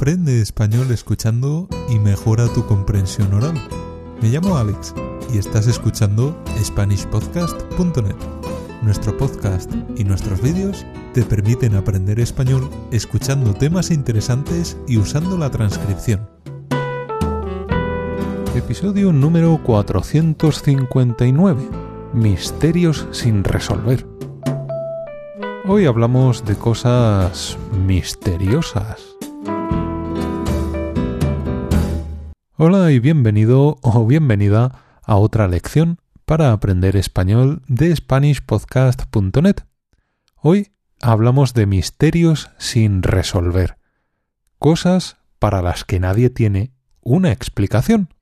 Aprende español escuchando y mejora tu comprensión oral. Me llamo Alex y estás escuchando SpanishPodcast.net. Nuestro podcast y nuestros vídeos te permiten aprender español escuchando temas interesantes y usando la transcripción. Episodio número 459. Misterios sin resolver. Hoy hablamos de cosas misteriosas. Hola y bienvenido o bienvenida a otra lección para aprender español de SpanishPodcast.net. Hoy hablamos de misterios sin resolver, cosas para las que nadie tiene una explicación.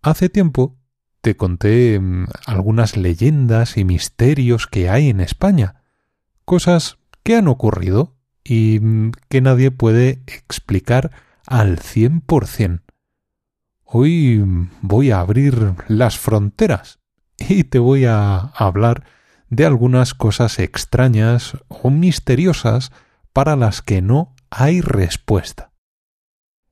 Hace tiempo te conté mm, algunas leyendas y misterios que hay en España, cosas que han ocurrido y mm, que nadie puede explicar al cien por cien. Hoy voy a abrir las fronteras y te voy a hablar de algunas cosas extrañas o misteriosas para las que no hay respuesta.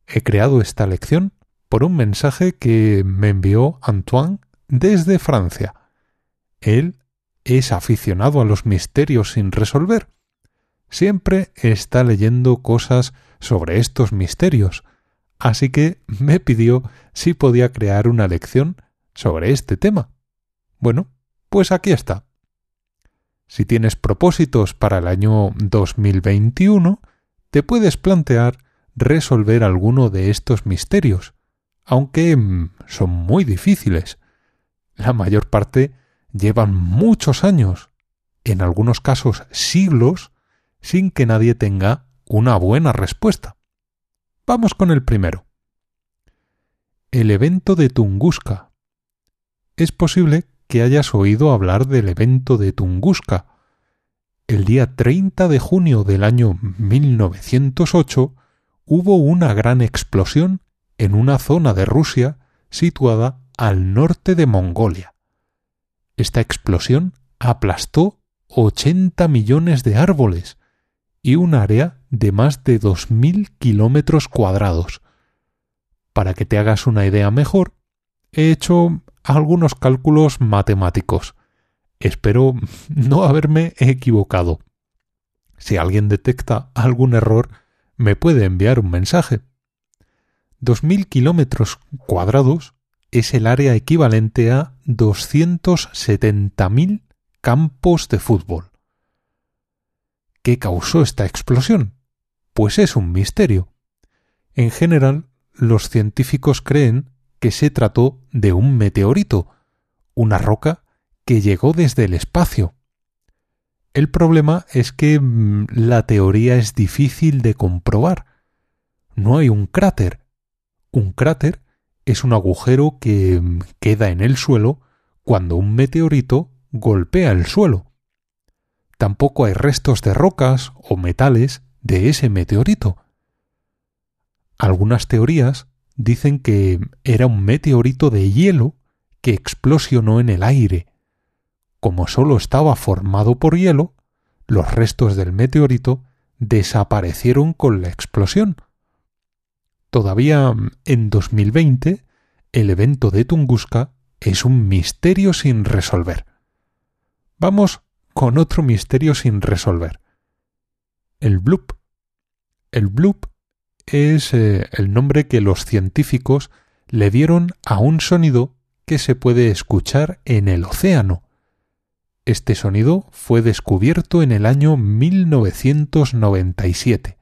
He creado esta lección por un mensaje que me envió Antoine desde Francia. Él es aficionado a los misterios sin resolver. Siempre está leyendo cosas sobre estos misterios, así que me pidió si podía crear una lección sobre este tema. Bueno, pues aquí está. Si tienes propósitos para el año 2021, te puedes plantear resolver alguno de estos misterios, aunque mm, son muy difíciles. La mayor parte llevan muchos años, en algunos casos siglos, sin que nadie tenga una buena respuesta. Vamos con el primero. El evento de Tunguska. Es posible que hayas oído hablar del evento de Tunguska. El día 30 de junio del año 1908 hubo una gran explosión en una zona de Rusia situada al norte de Mongolia. Esta explosión aplastó 80 millones de árboles y un área de más de 2.000 kilómetros cuadrados. Para que te hagas una idea mejor, he hecho algunos cálculos matemáticos. Espero no haberme equivocado. Si alguien detecta algún error, me puede enviar un mensaje. 2.000 kilómetros cuadrados es el área equivalente a 270.000 campos de fútbol. ¿Qué causó esta explosión? Pues es un misterio. En general, los científicos creen que se trató de un meteorito, una roca que llegó desde el espacio. El problema es que mm, la teoría es difícil de comprobar. No hay un cráter. Un cráter es un agujero que mm, queda en el suelo cuando un meteorito golpea el suelo tampoco hay restos de rocas o metales de ese meteorito. Algunas teorías dicen que era un meteorito de hielo que explosionó en el aire. Como sólo estaba formado por hielo, los restos del meteorito desaparecieron con la explosión. Todavía en 2020, el evento de Tunguska es un misterio sin resolver. Vamos con otro misterio sin resolver. El bloop. El bloop es eh, el nombre que los científicos le dieron a un sonido que se puede escuchar en el océano. Este sonido fue descubierto en el año 1997.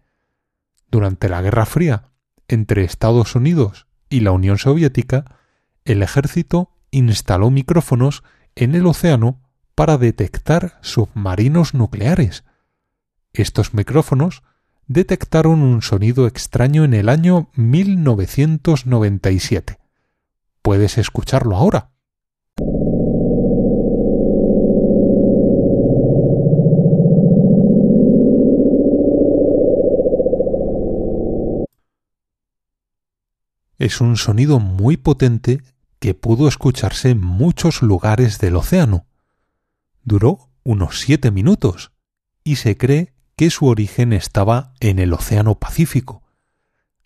Durante la Guerra Fría entre Estados Unidos y la Unión Soviética, el ejército instaló micrófonos en el océano para detectar submarinos nucleares. Estos micrófonos detectaron un sonido extraño en el año 1997. Puedes escucharlo ahora. Es un sonido muy potente que pudo escucharse en muchos lugares del océano duró unos siete minutos y se cree que su origen estaba en el Océano Pacífico.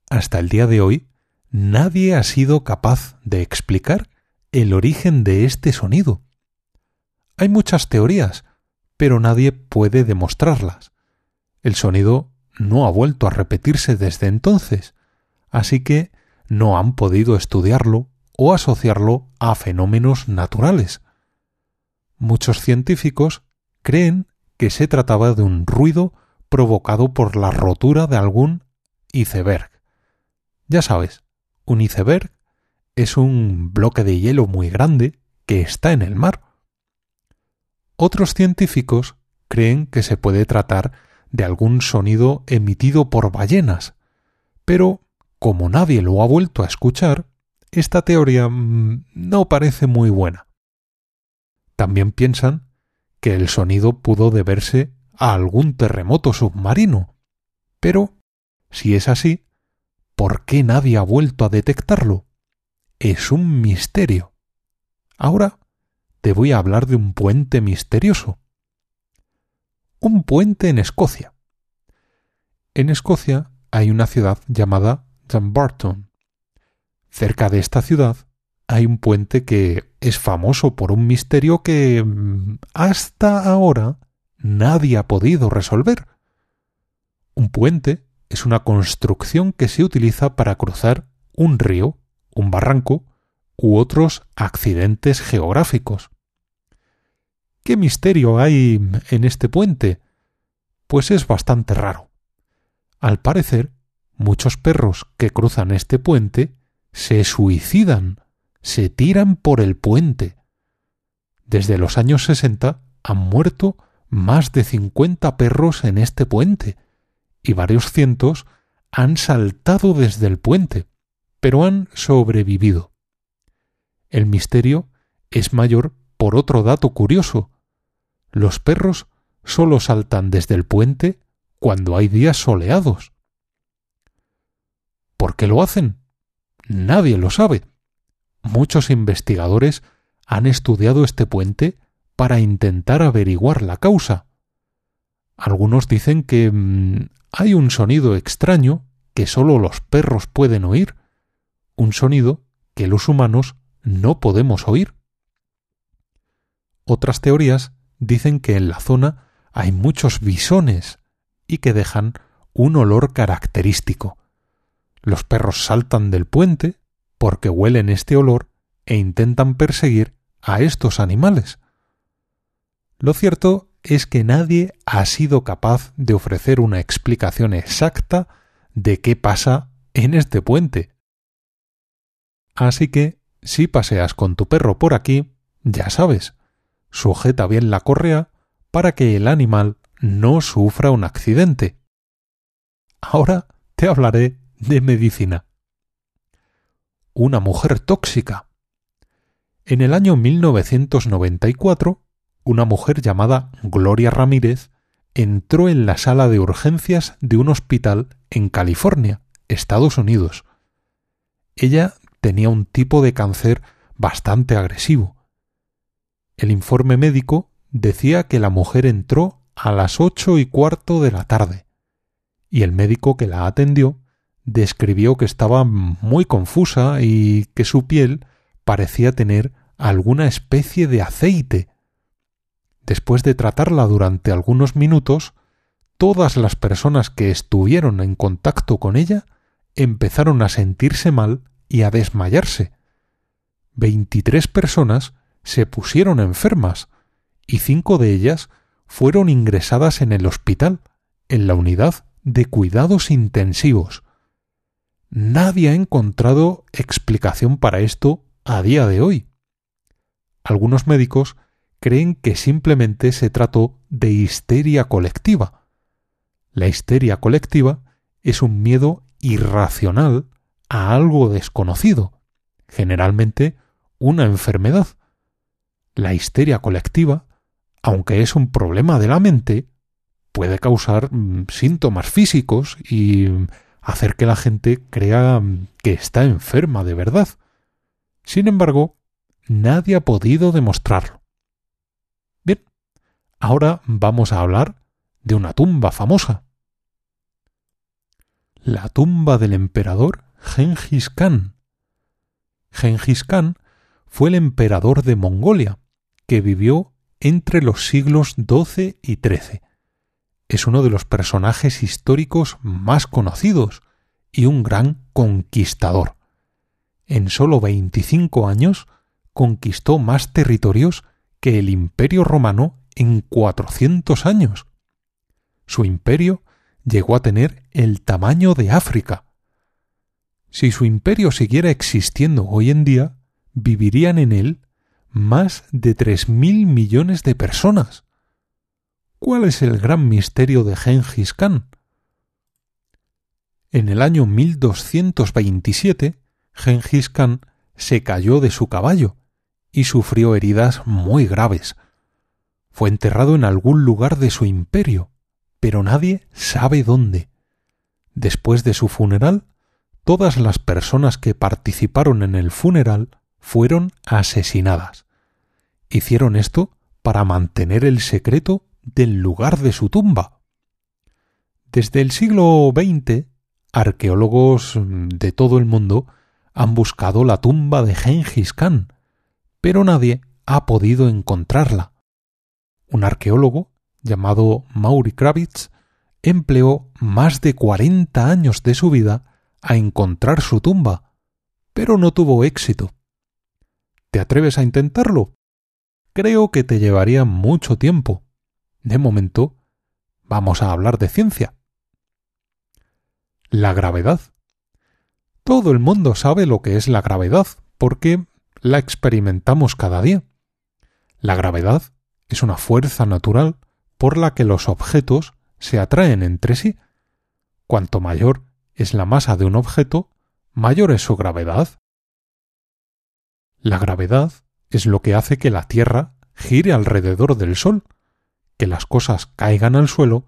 hasta el día de hoy, nadie ha sido capaz de explicar el origen de este sonido. Hay muchas teorías, pero nadie puede demostrarlas. El sonido no ha vuelto a repetirse desde entonces, así que no han podido estudiarlo o asociarlo a fenómenos naturales. Muchos científicos creen que se trataba de un ruido provocado por la rotura de algún iceberg. Ya sabes, un iceberg es un bloque de hielo muy grande que está en el mar. Otros científicos creen que se puede tratar de algún sonido emitido por ballenas, pero como nadie lo ha vuelto a escuchar, esta teoría mm, no parece muy buena. También piensan que el sonido pudo deberse a algún terremoto submarino. Pero, si es así, ¿por qué nadie ha vuelto a detectarlo? Es un misterio. Ahora te voy a hablar de un puente misterioso. Un puente en Escocia. En Escocia hay una ciudad llamada Dumbarton. Cerca de esta ciudad hay un puente que es famoso por un misterio que mm, hasta ahora nadie ha podido resolver. Un puente es una construcción que se utiliza para cruzar un río, un barranco u otros accidentes geográficos. ¿Qué misterio hay en este puente? Pues es bastante raro. Al parecer, muchos perros que cruzan este puente se suicidan, se tiran por el puente. Desde los años sesenta han muerto más de cincuenta perros en este puente, y varios cientos han saltado desde el puente, pero han sobrevivido. El misterio es mayor por otro dato curioso. Los perros solo saltan desde el puente cuando hay días soleados. ¿Por qué lo hacen? Nadie lo sabe. Muchos investigadores han estudiado este puente para intentar averiguar la causa. Algunos dicen que mm, hay un sonido extraño que sólo los perros pueden oír, un sonido que los humanos no podemos oír. Otras teorías dicen que en la zona hay muchos bisones y que dejan un olor característico. Los perros saltan del puente porque huelen este olor e intentan perseguir a estos animales. Lo cierto es que nadie ha sido capaz de ofrecer una explicación exacta de qué pasa en este puente. Así que, si paseas con tu perro por aquí, ya sabes, sujeta bien la correa para que el animal no sufra un accidente. Ahora te hablaré de medicina. Una mujer tóxica. En el año 1994, una mujer llamada Gloria Ramírez entró en la sala de urgencias de un hospital en California, Estados Unidos. Ella tenía un tipo de cáncer bastante agresivo. El informe médico decía que la mujer entró a las ocho y cuarto de la tarde, y el médico que la atendió describió que estaba muy confusa y que su piel parecía tener alguna especie de aceite Después de tratarla durante algunos minutos, todas las personas que estuvieron en contacto con ella empezaron a sentirse mal y a desmayarse. Veintitrés personas se pusieron enfermas y cinco de ellas fueron ingresadas en el hospital, en la unidad de cuidados intensivos. Nadie ha encontrado explicación para esto a día de hoy. Algunos médicos creen que simplemente se trató de histeria colectiva. La histeria colectiva es un miedo irracional a algo desconocido, generalmente una enfermedad. La histeria colectiva, aunque es un problema de la mente, puede causar mm, síntomas físicos y mm, hacer que la gente crea que está enferma de verdad. Sin embargo, nadie ha podido demostrarlo. Ahora vamos a hablar de una tumba famosa. la tumba del emperador Genghis Khan. Genghis Khan fue el emperador de Mongolia, que vivió entre los siglos XII y XIII. Es uno de los personajes históricos más conocidos y un gran conquistador. En sólo 25 años conquistó más territorios que el imperio romano en 400 años. Su imperio llegó a tener el tamaño de África. Si su imperio siguiera existiendo hoy en día, vivirían en él más de tres mil millones de personas. ¿Cuál es el gran misterio de Genghis Khan? En el año 1227, Genghis Khan se cayó de su caballo y sufrió heridas muy graves. Fue enterrado en algún lugar de su imperio, pero nadie sabe dónde. Después de su funeral, todas las personas que participaron en el funeral fueron asesinadas. Hicieron esto para mantener el secreto del lugar de su tumba. Desde el siglo XX, arqueólogos de todo el mundo han buscado la tumba de Genghis Khan, pero nadie ha podido encontrarla. Un arqueólogo llamado Maury Kravitz, empleó más de cuarenta años de su vida a encontrar su tumba, pero no tuvo éxito. ¿Te atreves a intentarlo? Creo que te llevaría mucho tiempo. De momento, vamos a hablar de ciencia. La gravedad. Todo el mundo sabe lo que es la gravedad, porque la experimentamos cada día. La gravedad es una fuerza natural por la que los objetos se atraen entre sí. Cuanto mayor es la masa de un objeto, mayor es su gravedad. La gravedad es lo que hace que la Tierra gire alrededor del Sol, que las cosas caigan al suelo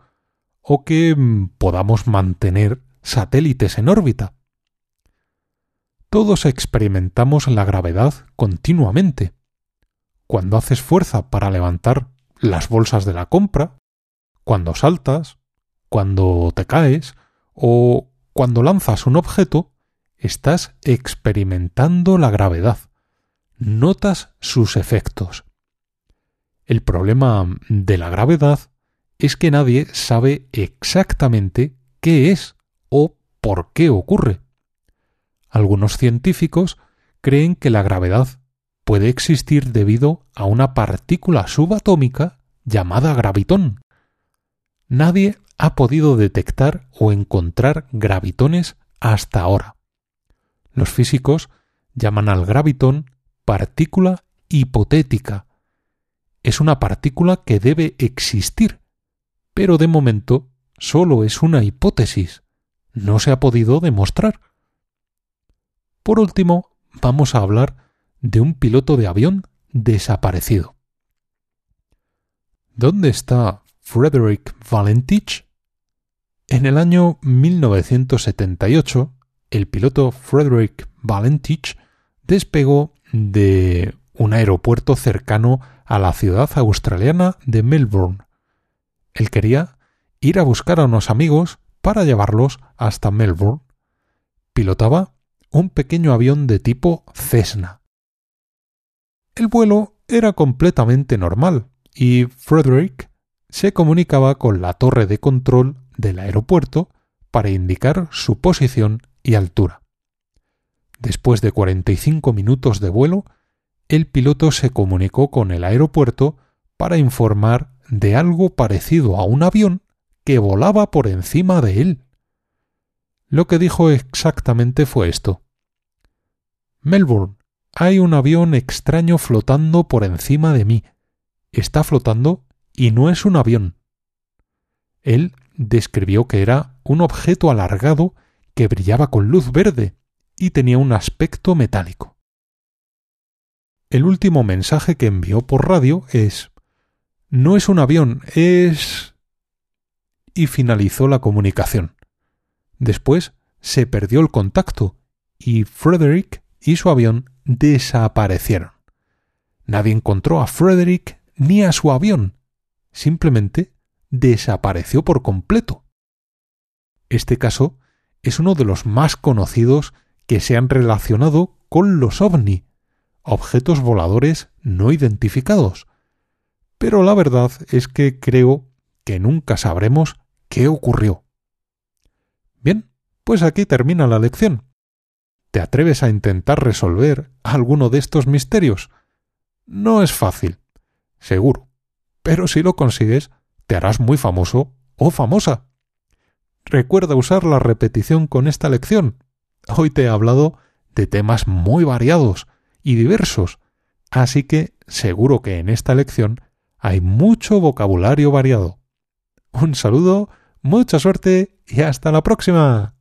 o que mm, podamos mantener satélites en órbita. Todos experimentamos la gravedad continuamente. Cuando haces fuerza para levantar las bolsas de la compra, cuando saltas, cuando te caes o cuando lanzas un objeto, estás experimentando la gravedad. Notas sus efectos. El problema de la gravedad es que nadie sabe exactamente qué es o por qué ocurre. Algunos científicos creen que la gravedad puede existir debido a una partícula subatómica llamada gravitón. Nadie ha podido detectar o encontrar gravitones hasta ahora. Los físicos llaman al gravitón partícula hipotética. Es una partícula que debe existir, pero de momento solo es una hipótesis. No se ha podido demostrar. Por último, vamos a hablar de un piloto de avión desaparecido. ¿Dónde está Frederick Valentich? En el año 1978, el piloto Frederick Valentich despegó de un aeropuerto cercano a la ciudad australiana de Melbourne. Él quería ir a buscar a unos amigos para llevarlos hasta Melbourne. Pilotaba un pequeño avión de tipo Cessna. El vuelo era completamente normal y Frederick se comunicaba con la torre de control del aeropuerto para indicar su posición y altura. Después de 45 minutos de vuelo, el piloto se comunicó con el aeropuerto para informar de algo parecido a un avión que volaba por encima de él. Lo que dijo exactamente fue esto. Melbourne, hay un avión extraño flotando por encima de mí. Está flotando y no es un avión. Él describió que era un objeto alargado que brillaba con luz verde y tenía un aspecto metálico. El último mensaje que envió por radio es No es un avión, es... y finalizó la comunicación. Después se perdió el contacto y Frederick y su avión desaparecieron. Nadie encontró a Frederick ni a su avión. Simplemente desapareció por completo. Este caso es uno de los más conocidos que se han relacionado con los ovni, objetos voladores no identificados. Pero la verdad es que creo que nunca sabremos qué ocurrió. Bien, pues aquí termina la lección. ¿Te atreves a intentar resolver alguno de estos misterios? No es fácil, seguro, pero si lo consigues, te harás muy famoso o famosa. Recuerda usar la repetición con esta lección. Hoy te he hablado de temas muy variados y diversos, así que seguro que en esta lección hay mucho vocabulario variado. Un saludo, mucha suerte y hasta la próxima.